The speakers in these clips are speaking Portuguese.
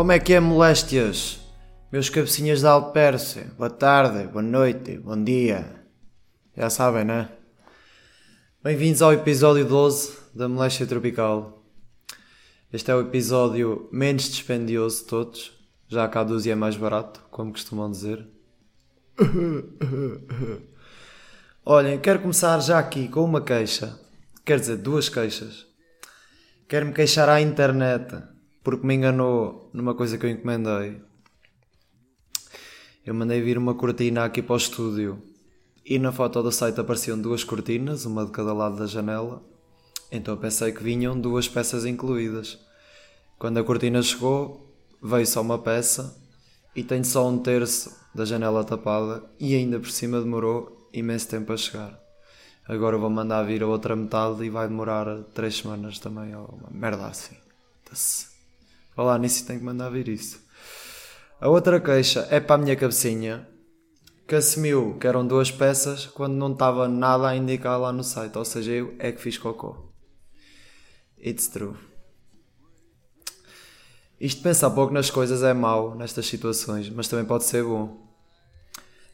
Como é que é, moléstias? Meus cabecinhas da Alpércia, boa tarde, boa noite, bom dia. Já sabem, né? Bem-vindos ao episódio 12 da Moléstia Tropical. Este é o episódio menos dispendioso de todos, já que a dúzia é mais barato, como costumam dizer. Olhem, quero começar já aqui com uma queixa. Quer dizer, duas queixas. Quero-me queixar à internet porque me enganou numa coisa que eu encomendei. Eu mandei vir uma cortina aqui para o estúdio e na foto do site apareciam duas cortinas, uma de cada lado da janela. Então pensei que vinham duas peças incluídas. Quando a cortina chegou, veio só uma peça e tenho só um terço da janela tapada e ainda por cima demorou imenso tempo a chegar. Agora vou mandar vir a outra metade e vai demorar três semanas também, uma merda assim. Falar nisso tenho que mandar vir isso. A outra queixa é para a minha cabecinha, que assumiu que eram duas peças quando não estava nada a indicar lá no site, ou seja, eu é que fiz cocô. It's true. Isto pensar pouco nas coisas é mau nestas situações, mas também pode ser bom.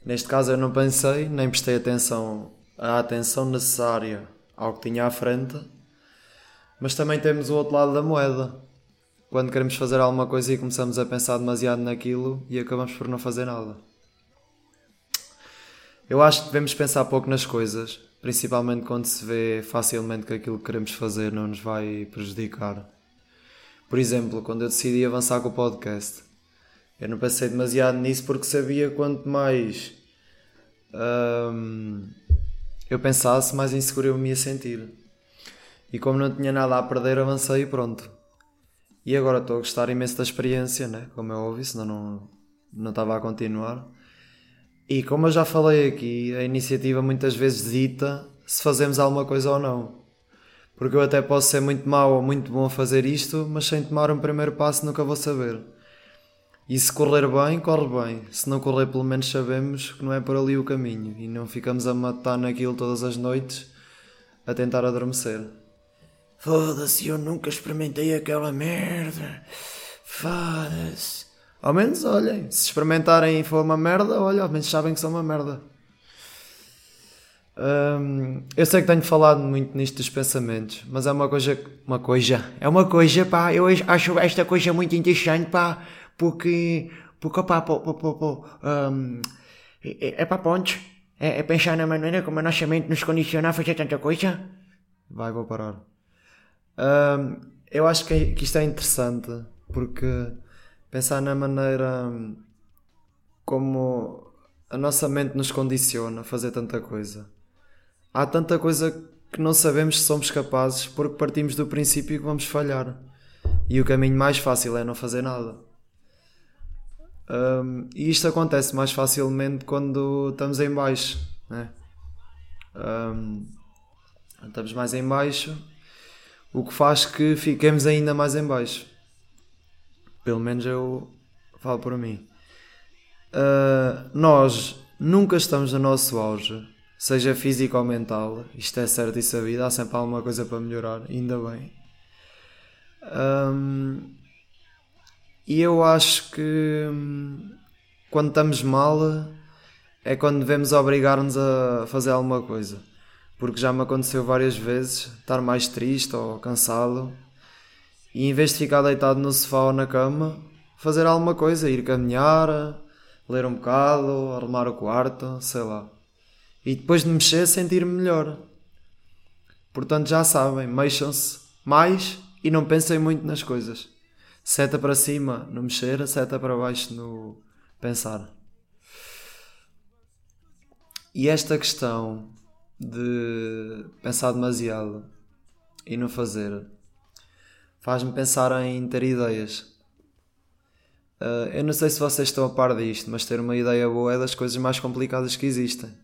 Neste caso eu não pensei, nem prestei atenção a atenção necessária ao que tinha à frente, mas também temos o outro lado da moeda. Quando queremos fazer alguma coisa e começamos a pensar demasiado naquilo e acabamos por não fazer nada. Eu acho que devemos pensar pouco nas coisas, principalmente quando se vê facilmente que aquilo que queremos fazer não nos vai prejudicar. Por exemplo, quando eu decidi avançar com o podcast, eu não pensei demasiado nisso porque sabia quanto mais hum, eu pensasse, mais inseguro eu me ia sentir. E como não tinha nada a perder, avancei e pronto. E agora estou a gostar imenso da experiência, né? como é óbvio, senão não, não estava a continuar. E como eu já falei aqui, a iniciativa muitas vezes dita se fazemos alguma coisa ou não. Porque eu até posso ser muito mau ou muito bom a fazer isto, mas sem tomar um primeiro passo nunca vou saber. E se correr bem, corre bem. Se não correr, pelo menos sabemos que não é por ali o caminho e não ficamos a matar naquilo todas as noites a tentar adormecer. Foda-se, eu nunca experimentei aquela merda. Foda-se. Ao menos, olhem, se experimentarem e for uma merda, olha, ao menos sabem que são uma merda. Hum, eu sei que tenho falado muito nisto dos pensamentos, mas é uma coisa. Uma coisa. É uma coisa, pá. Eu acho esta coisa muito interessante, pá porque, porque opa, pô, pô, pô, pô, um, é, é para pontos, é, é, pensar na maneira como a nossa mente nos condiciona a fazer tanta coisa. Vai, vou parar. Um, eu acho que, que isto é interessante porque pensar na maneira como a nossa mente nos condiciona a fazer tanta coisa. Há tanta coisa que não sabemos se somos capazes porque partimos do princípio que vamos falhar. E o caminho mais fácil é não fazer nada. Um, e isto acontece mais facilmente quando estamos em baixo, né? Um, estamos mais em baixo, o que faz que fiquemos ainda mais em baixo. Pelo menos eu falo por mim. Uh, nós nunca estamos no nosso auge, seja físico ou mental. Isto é certo e sabido, há sempre alguma coisa para melhorar, ainda bem. Um, e eu acho que hum, quando estamos mal é quando devemos obrigar-nos a fazer alguma coisa. Porque já me aconteceu várias vezes estar mais triste ou cansado e em vez de ficar deitado no sofá ou na cama, fazer alguma coisa, ir caminhar, ler um bocado, arrumar o quarto, sei lá. E depois de mexer, sentir-me melhor. Portanto, já sabem, mexam-se mais e não pensem muito nas coisas. Seta para cima no mexer, seta para baixo no pensar. E esta questão de pensar demasiado e não fazer faz-me pensar em ter ideias. Uh, eu não sei se vocês estão a par disto, mas ter uma ideia boa é das coisas mais complicadas que existem.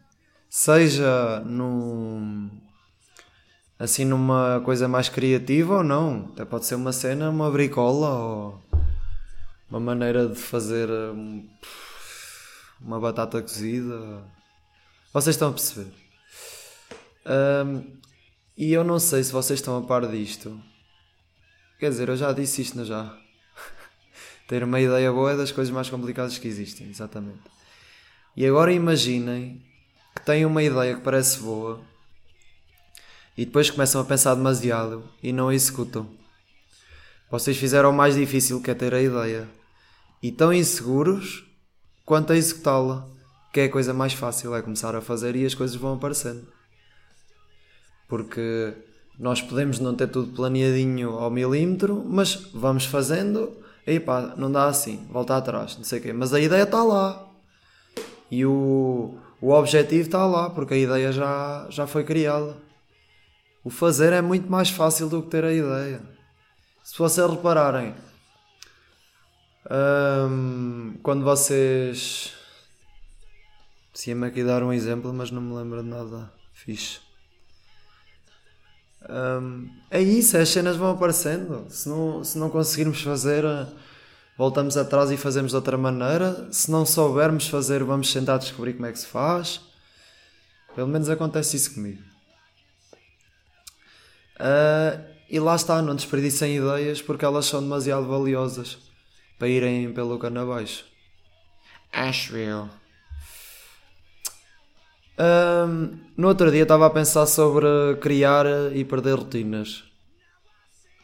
Seja num, assim numa coisa mais criativa ou não. Até pode ser uma cena, uma bricola ou uma maneira de fazer hum, uma batata cozida. Vocês estão a perceber? Um, e eu não sei se vocês estão a par disto. Quer dizer, eu já disse isto, não já? Ter uma ideia boa é das coisas mais complicadas que existem, exatamente. E agora imaginem que têm uma ideia que parece boa e depois começam a pensar demasiado e não a executam. Vocês fizeram o mais difícil que é ter a ideia e estão inseguros quanto a executá-la, que é a coisa mais fácil, é começar a fazer e as coisas vão aparecendo. Porque nós podemos não ter tudo planeadinho ao milímetro, mas vamos fazendo e pá, não dá assim, volta atrás, não sei o quê. Mas a ideia está lá. E o, o objetivo está lá, porque a ideia já, já foi criada. O fazer é muito mais fácil do que ter a ideia. Se vocês repararem, hum, quando vocês. Se ia-me aqui dar um exemplo, mas não me lembro de nada fixe. Um, é isso, as cenas vão aparecendo. Se não, se não conseguirmos fazer, voltamos atrás e fazemos de outra maneira. Se não soubermos fazer, vamos tentar descobrir como é que se faz. Pelo menos acontece isso comigo. Uh, e lá está, não desperdicem ideias porque elas são demasiado valiosas para irem pelo cano abaixo. Acho. Um, no outro dia estava a pensar sobre criar e perder rotinas.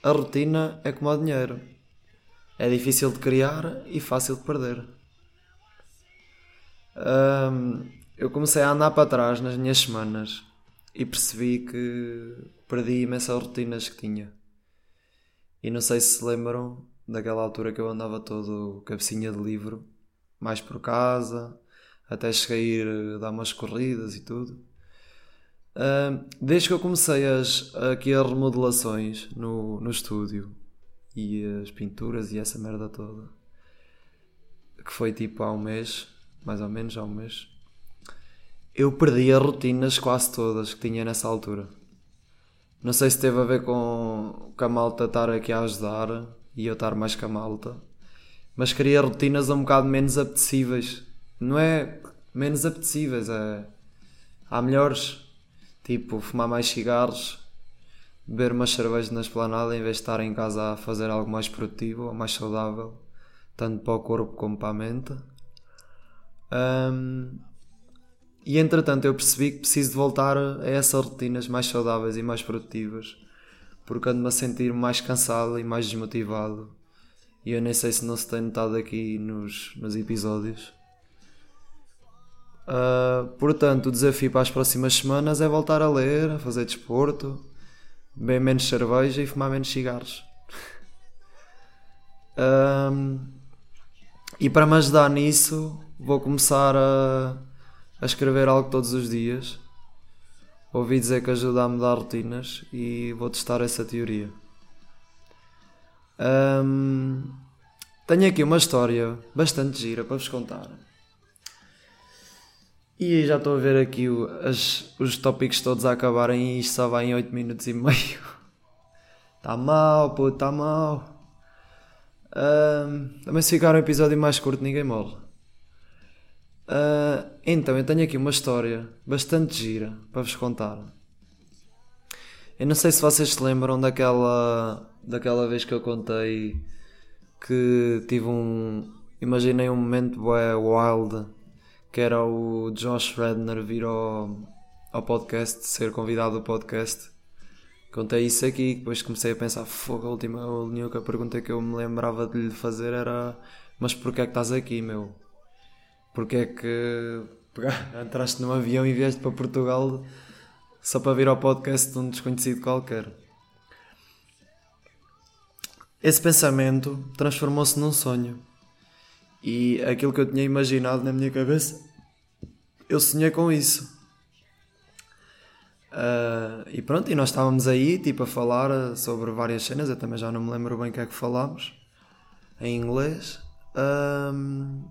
A rotina é como o dinheiro. É difícil de criar e fácil de perder. Um, eu comecei a andar para trás nas minhas semanas e percebi que perdi imensas rotinas que tinha. E não sei se se lembram daquela altura que eu andava todo cabecinha de livro, mais por casa, até cheguei a eh, dar umas corridas e tudo. Uh, desde que eu comecei as, aqui as remodelações no, no estúdio e as pinturas e essa merda toda, que foi tipo há um mês, mais ou menos há um mês, eu perdi as rotinas quase todas que tinha nessa altura. Não sei se teve a ver com, com a malta estar aqui a ajudar e eu estar mais com a malta, mas queria rotinas um bocado menos apetecíveis não é menos apetecíveis, é. Há melhores, tipo fumar mais cigarros, beber umas cervejas na esplanada em vez de estar em casa a fazer algo mais produtivo ou mais saudável, tanto para o corpo como para a mente. Um, e entretanto eu percebi que preciso de voltar a essas rotinas mais saudáveis e mais produtivas, porque ando-me a sentir mais cansado e mais desmotivado. E eu nem sei se não se tem notado aqui nos, nos episódios Uh, portanto, o desafio para as próximas semanas é voltar a ler, a fazer desporto, beber menos cerveja e fumar menos cigarros. uh, e para me ajudar nisso, vou começar a, a escrever algo todos os dias. Ouvi dizer que ajuda a mudar rotinas e vou testar essa teoria. Um, tenho aqui uma história bastante gira para vos contar. E já estou a ver aqui o, as, os tópicos todos a acabarem e isto só vai em 8 minutos e meio. Está mal, pô, está mal. Também se ficar um episódio mais curto, ninguém morre. Uh, então, eu tenho aqui uma história bastante gira para vos contar. Eu não sei se vocês se lembram daquela, daquela vez que eu contei que tive um. Imaginei um momento wild que era o Josh Redner vir ao, ao podcast, ser convidado ao podcast. Contei isso aqui, depois comecei a pensar, fogo, a última, a única pergunta que eu me lembrava de lhe fazer era mas porquê é que estás aqui, meu? Porquê é que entraste num avião e vieste para Portugal só para vir ao podcast de um desconhecido qualquer? Esse pensamento transformou-se num sonho. E aquilo que eu tinha imaginado na minha cabeça, eu sonhei com isso. Uh, e pronto, e nós estávamos aí, tipo, a falar sobre várias cenas. Eu também já não me lembro bem o que é que falámos em inglês. Um,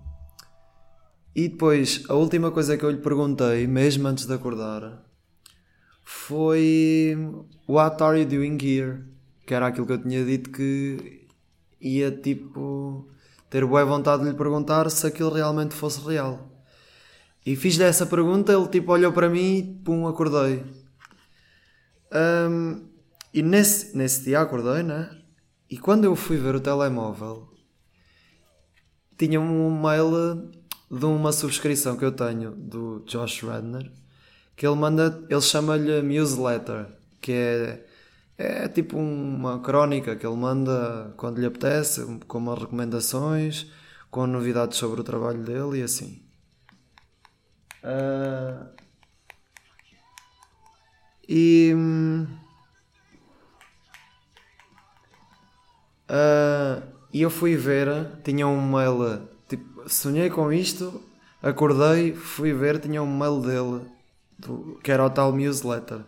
e depois, a última coisa que eu lhe perguntei, mesmo antes de acordar, foi: What are you doing here? Que era aquilo que eu tinha dito que ia tipo ter boa vontade de lhe perguntar se aquilo realmente fosse real. E fiz-lhe essa pergunta, ele tipo olhou para mim e pum, acordei. Um, e nesse, nesse dia acordei, né? E quando eu fui ver o telemóvel, tinha um mail de uma subscrição que eu tenho do Josh Redner que ele manda, ele chama-lhe newsletter, que é, é tipo uma crónica que ele manda quando lhe apetece, com umas recomendações, com novidades sobre o trabalho dele e assim. Uh, e uh, eu fui ver, tinha um mail, tipo, sonhei com isto, acordei, fui ver, tinha um mail dele, do, que era o tal newsletter.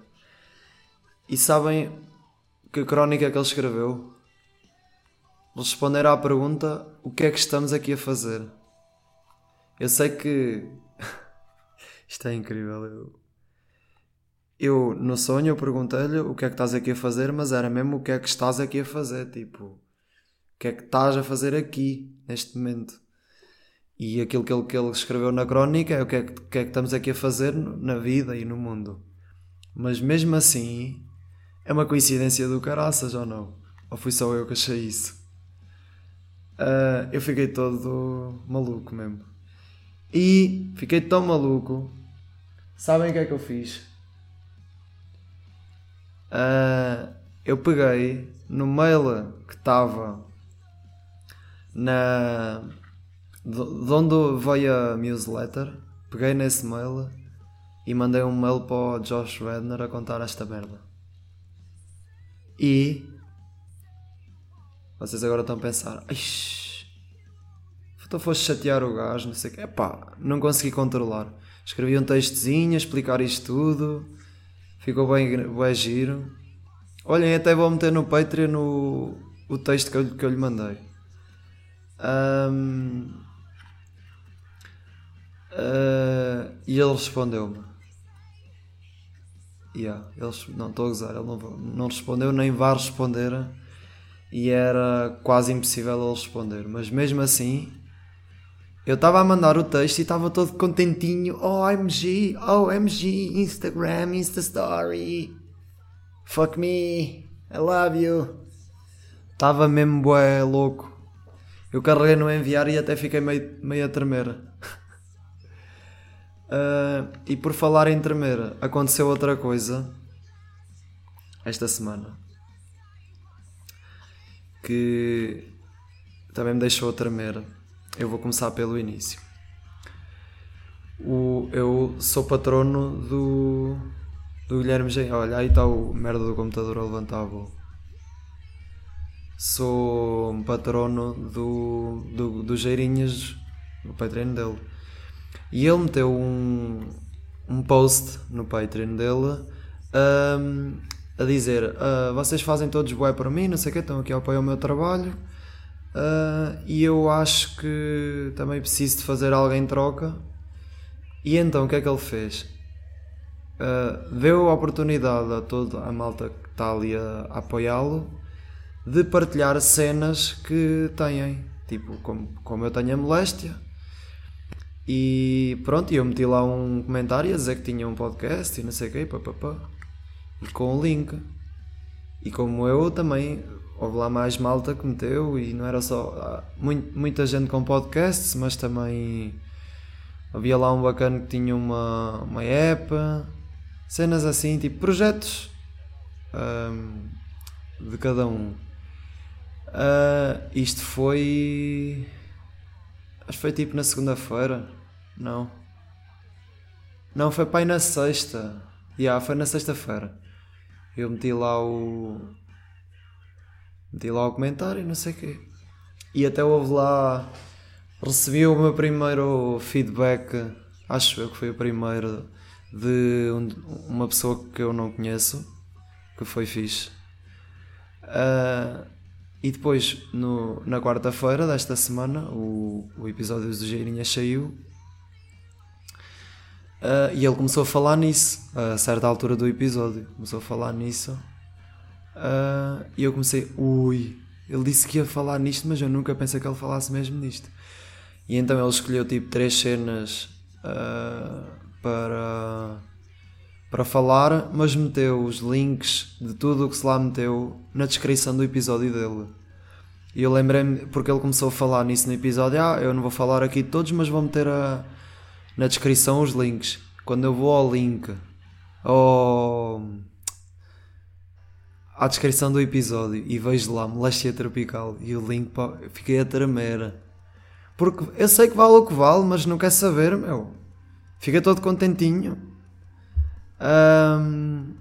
E sabem que crónica que ele escreveu? Responder à pergunta: o que é que estamos aqui a fazer? Eu sei que. Isto é incrível. Eu, eu no sonho, eu perguntei-lhe o que é que estás aqui a fazer, mas era mesmo o que é que estás aqui a fazer. Tipo, o que é que estás a fazer aqui, neste momento? E aquilo que ele, que ele escreveu na crónica é o que é que, que é que estamos aqui a fazer na vida e no mundo. Mas mesmo assim, é uma coincidência do caraças ou não? Ou fui só eu que achei isso? Uh, eu fiquei todo maluco mesmo. E fiquei tão maluco. Sabem o que é que eu fiz? Uh, eu peguei no mail que estava na. De onde veio a newsletter, peguei nesse mail e mandei um mail para o Josh Redner a contar esta merda. E vocês agora estão a pensar, então foste chatear o gajo, não sei o quê. Epá, não consegui controlar. Escrevi um textozinho a explicar isto tudo. Ficou bem, bem giro. Olhem, até vou meter no Patreon o, o texto que eu, que eu lhe mandei. Um, uh, e ele respondeu-me. Yeah, eles, não estou a gozar, ele não, não respondeu, nem vai responder e era quase impossível ele responder. Mas mesmo assim, eu estava a mandar o texto e estava todo contentinho. Oh, MG, oh, MG, Instagram, Insta Story. Fuck me, I love you. Estava mesmo bué louco. Eu carreguei no enviar e até fiquei meio, meio a tremer. Uh, e por falar em tremer, aconteceu outra coisa esta semana que também me deixou a tremer. Eu vou começar pelo início. O, eu sou patrono do, do Guilherme G. Olha, aí está o merda do computador a levantar a voo. Sou patrono do, do, do Geirinhas, no Patreon dele. E ele meteu um, um post no Patreon dele um, a dizer: uh, Vocês fazem todos bué para mim, não sei o que, estão aqui a apoiar o meu trabalho. Uh, e eu acho que também preciso de fazer algo em troca. E então o que é que ele fez? Uh, deu a oportunidade a toda a malta que está ali a, a apoiá-lo de partilhar cenas que têm, tipo como, como eu tenho a moléstia. E pronto, eu meti lá um comentário a dizer que tinha um podcast e não sei o quê, papapá e com o link. E como eu também, houve lá mais malta que meteu e não era só ah, muito, muita gente com podcasts, mas também havia lá um bacana que tinha uma, uma app, cenas assim, tipo projetos um, de cada um. Uh, isto foi. Acho que foi tipo na segunda-feira. Não. Não, foi pai na sexta. Yeah, foi na sexta-feira eu meti lá o. meti lá o comentário, não sei o quê. E até houve lá. recebi o meu primeiro feedback, acho eu que foi o primeiro, de uma pessoa que eu não conheço, que foi fixe. Uh, e depois, no, na quarta-feira desta semana, o, o episódio do Geirinha saiu Uh, e ele começou a falar nisso, a certa altura do episódio. Começou a falar nisso. Uh, e eu comecei, ui, ele disse que ia falar nisto, mas eu nunca pensei que ele falasse mesmo nisto. E então ele escolheu tipo três cenas uh, para, para falar, mas meteu os links de tudo o que se lá meteu na descrição do episódio dele. E eu lembrei-me, porque ele começou a falar nisso no episódio, ah, eu não vou falar aqui de todos, mas vou meter a, na descrição os links. Quando eu vou ao link, ao, à descrição do episódio e vejo lá moléstia tropical e o link, pá, fiquei a tremer. Porque eu sei que vale o que vale, mas não quer saber, meu. Fica todo contentinho. Um,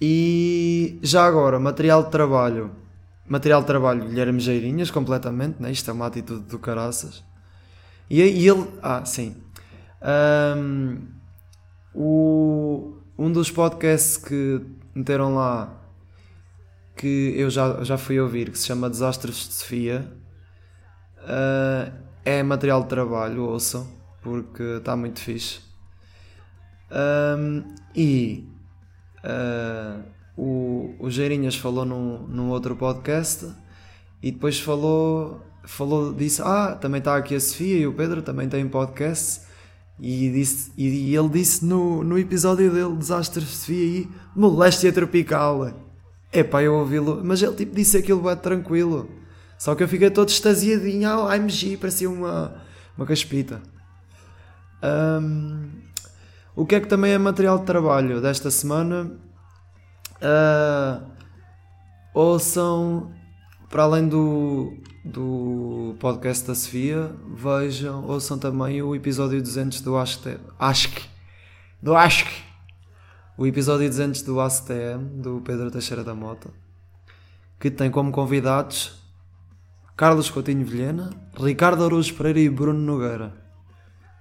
e já agora, material de trabalho. Material de trabalho, Guilherme Geirinhas, completamente, né? isto é uma atitude do caraças. E, e ele. Ah, sim. Um, o, um dos podcasts que meteram lá que eu já, já fui ouvir, que se chama Desastres de Sofia, uh, é material de trabalho, ouçam, porque está muito fixe. Um, e uh, o, o Geirinhas falou num, num outro podcast e depois falou, falou disse: Ah, também está aqui a Sofia e o Pedro também têm podcast. E, disse, e ele disse no, no episódio dele, Desastre de Sofia, e moléstia tropical. Epá, eu ouvi-lo, mas ele tipo disse aquilo bem tranquilo. Só que eu fiquei todo extasiadinho, ah, AMG, parecia uma, uma caspita. Um, o que é que também é material de trabalho desta semana? Uh, ouçam, para além do, do podcast da Sofia, vejam, ouçam também o episódio 200 do Ask do Ask o episódio 200 do ACTM, do Pedro Teixeira da Mota, que tem como convidados Carlos Coutinho Vilhena, Ricardo Araújo Pereira e Bruno Nogueira.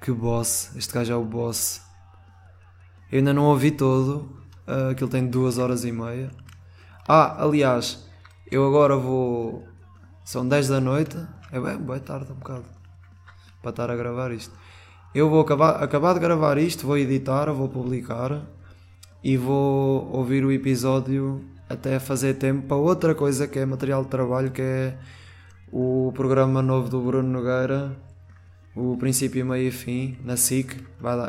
Que boss, este gajo é o boss. Eu ainda não ouvi todo, uh, aquilo tem duas horas e meia. Ah, aliás, eu agora vou. São 10 da noite, é bem, boa tarde um bocado, para estar a gravar isto. Eu vou acabar, acabar de gravar isto, vou editar, vou publicar e vou ouvir o episódio até fazer tempo para outra coisa que é material de trabalho, que é o programa novo do Bruno Nogueira, o Princípio, Meio e Fim, na SIC,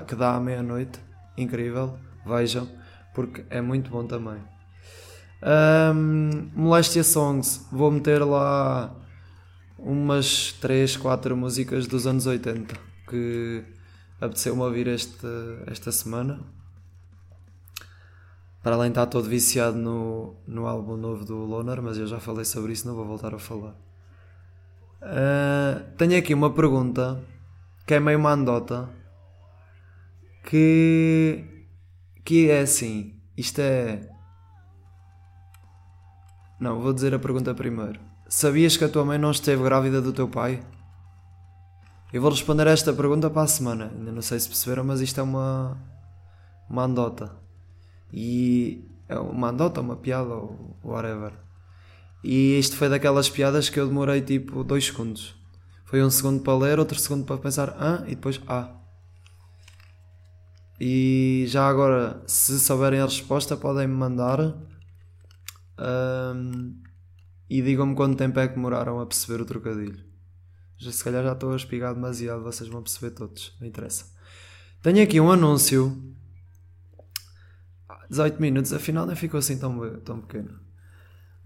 que dá à meia-noite. Incrível, vejam, porque é muito bom também. Um, Molestia Songs, vou meter lá umas 3, 4 músicas dos anos 80 que apeteceu-me ouvir este, esta semana para além de estar todo viciado no, no álbum novo do Loner, mas eu já falei sobre isso, não vou voltar a falar. Uh, tenho aqui uma pergunta que é meio uma andota que, que é assim. Isto é. Não, vou dizer a pergunta primeiro. Sabias que a tua mãe não esteve grávida do teu pai? Eu vou responder esta pergunta para a semana. Ainda não sei se perceberam, mas isto é uma, uma andota. E é uma andota, uma piada ou whatever. E isto foi daquelas piadas que eu demorei tipo 2 segundos. Foi um segundo para ler, outro segundo para pensar ah, e depois ah. E já agora, se souberem a resposta, podem-me mandar um, e digam-me quanto tempo é que demoraram a perceber o trocadilho. Já, se calhar já estou a espigar demasiado, vocês vão perceber todos, não interessa. Tenho aqui um anúncio 18 minutos, afinal nem ficou assim tão, tão pequeno.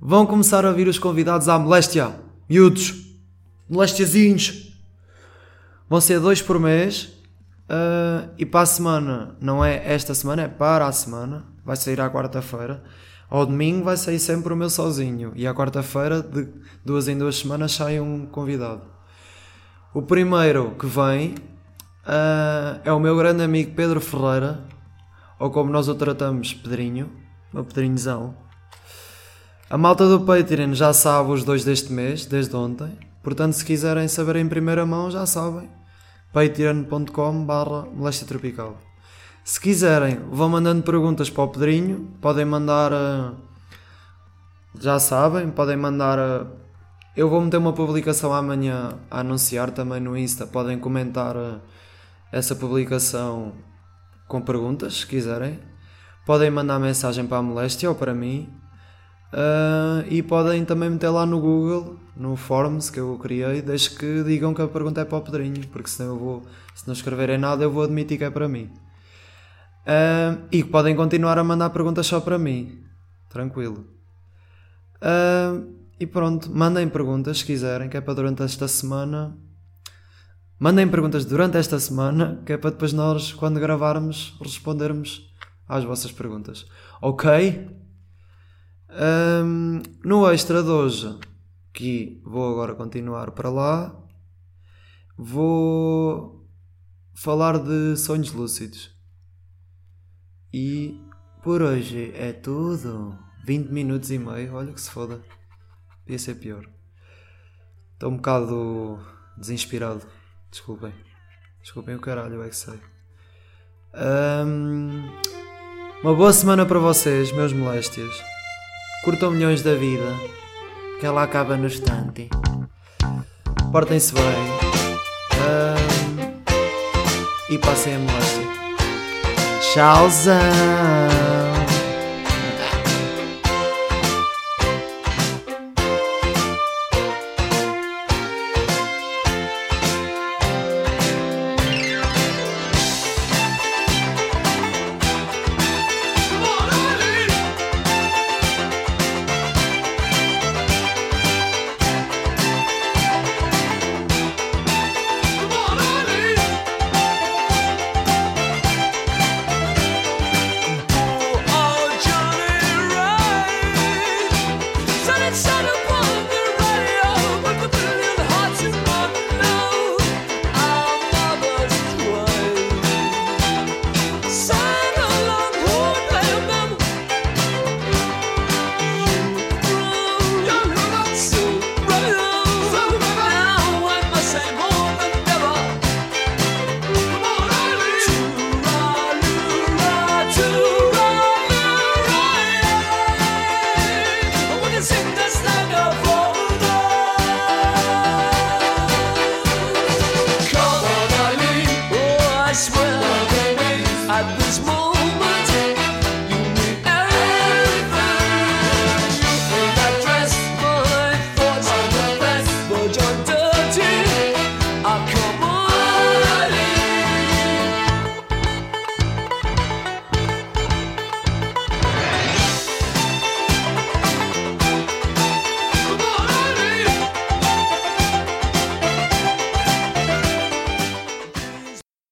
Vão começar a vir os convidados à moléstia. Miúdos. Moléstiazinhos. Vão ser dois por mês. Uh, e para a semana, não é esta semana, é para a semana. Vai sair à quarta-feira. Ao domingo vai sair sempre o meu sozinho. E à quarta-feira, de duas em duas semanas, sai um convidado. O primeiro que vem uh, é o meu grande amigo Pedro Ferreira ou como nós o tratamos, Pedrinho, o Pedrinhozão. A malta do Patreon já sabe os dois deste mês, desde ontem. Portanto, se quiserem saber em primeira mão, já sabem. patreon.com barra tropical. Se quiserem, vão mandando perguntas para o Pedrinho. Podem mandar... Uh, já sabem, podem mandar... Uh, eu vou meter uma publicação amanhã a anunciar também no Insta. Podem comentar uh, essa publicação com perguntas, se quiserem. Podem mandar mensagem para a Moléstia ou para mim. E podem também meter lá no Google, no Forms que eu criei, desde que digam que a pergunta é para o Pedrinho, porque senão eu vou, se não escreverem nada, eu vou admitir que é para mim. Uh, e podem continuar a mandar perguntas só para mim, tranquilo. Uh, e pronto, mandem perguntas se quiserem, que é para durante esta semana. Mandem perguntas durante esta semana, que é para depois nós, quando gravarmos, respondermos às vossas perguntas. Ok? Um, no extra de hoje, que vou agora continuar para lá, vou falar de sonhos lúcidos. E por hoje é tudo. 20 minutos e meio, olha que se foda. Podia ser pior. Estou um bocado desinspirado. Desculpem. Desculpem o caralho, é que sei. Um, uma boa semana para vocês, meus moléstias. Curtam milhões da vida, que ela acaba no instante. Portem-se bem. Um, e passem a moléstia. Tchauzão!